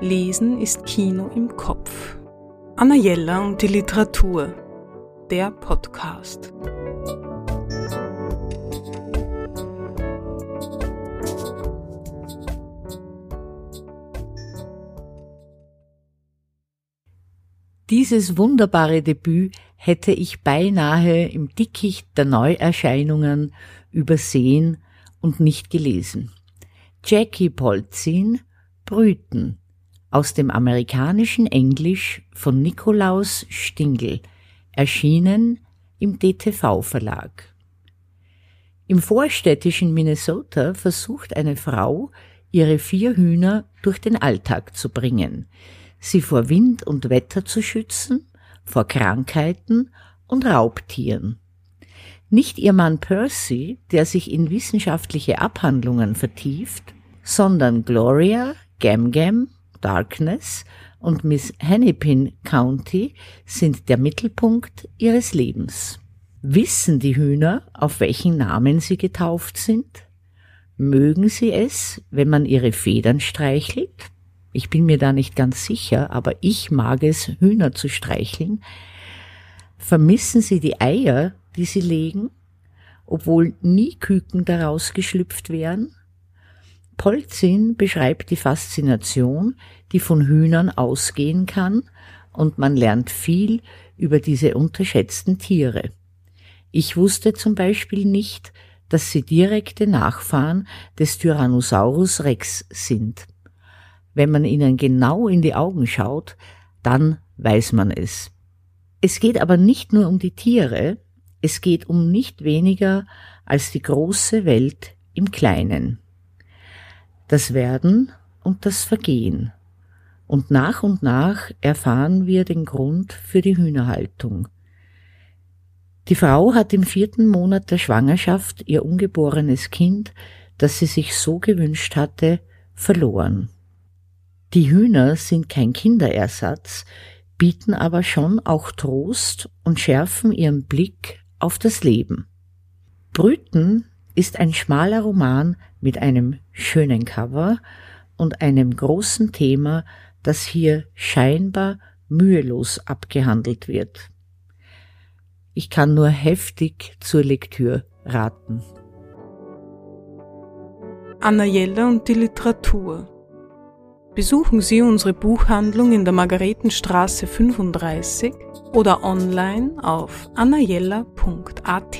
Lesen ist Kino im Kopf. Anna Jella und die Literatur. Der Podcast. Dieses wunderbare Debüt hätte ich beinahe im Dickicht der Neuerscheinungen übersehen und nicht gelesen. Jackie Polzin Brüten aus dem amerikanischen Englisch von Nikolaus Stingel, erschienen im DTV Verlag. Im vorstädtischen Minnesota versucht eine Frau, ihre vier Hühner durch den Alltag zu bringen, sie vor Wind und Wetter zu schützen, vor Krankheiten und Raubtieren. Nicht ihr Mann Percy, der sich in wissenschaftliche Abhandlungen vertieft, sondern Gloria, Gamgam, Darkness und Miss Hennepin County sind der Mittelpunkt ihres Lebens. Wissen die Hühner, auf welchen Namen sie getauft sind? Mögen sie es, wenn man ihre Federn streichelt? Ich bin mir da nicht ganz sicher, aber ich mag es, Hühner zu streicheln. Vermissen sie die Eier, die sie legen, obwohl nie Küken daraus geschlüpft wären? Polzin beschreibt die Faszination, die von Hühnern ausgehen kann, und man lernt viel über diese unterschätzten Tiere. Ich wusste zum Beispiel nicht, dass sie direkte Nachfahren des Tyrannosaurus Rex sind. Wenn man ihnen genau in die Augen schaut, dann weiß man es. Es geht aber nicht nur um die Tiere, es geht um nicht weniger als die große Welt im Kleinen das Werden und das Vergehen. Und nach und nach erfahren wir den Grund für die Hühnerhaltung. Die Frau hat im vierten Monat der Schwangerschaft ihr ungeborenes Kind, das sie sich so gewünscht hatte, verloren. Die Hühner sind kein Kinderersatz, bieten aber schon auch Trost und schärfen ihren Blick auf das Leben. Brüten ist ein schmaler Roman mit einem schönen Cover und einem großen Thema, das hier scheinbar mühelos abgehandelt wird. Ich kann nur heftig zur Lektüre raten. Anna Jella und die Literatur. Besuchen Sie unsere Buchhandlung in der Margaretenstraße 35 oder online auf annajella.at.